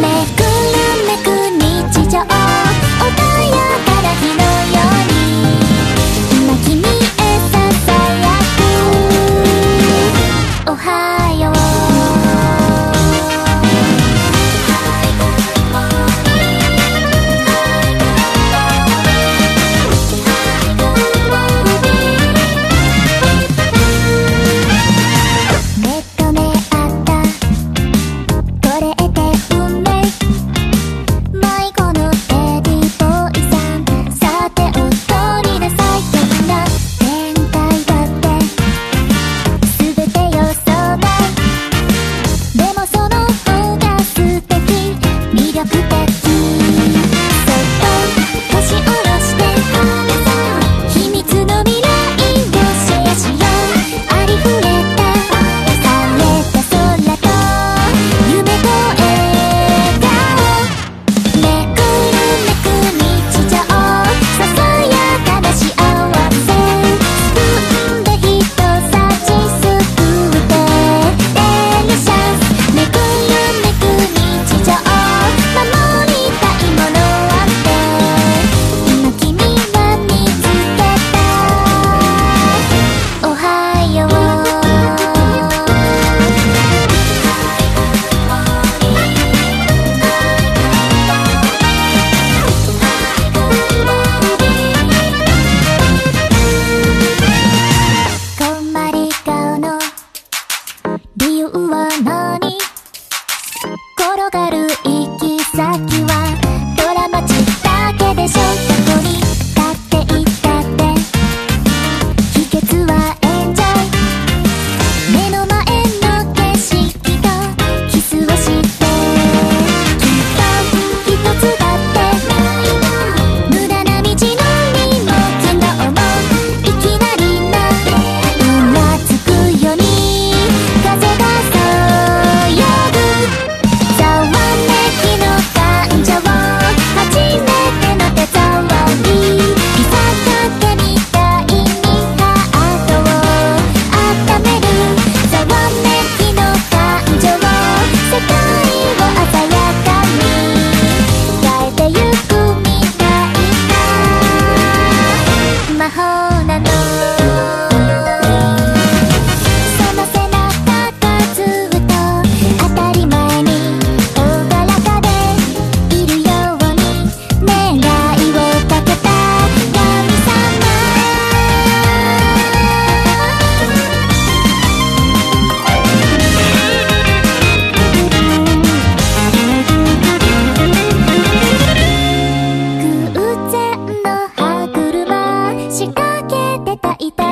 めく Y te...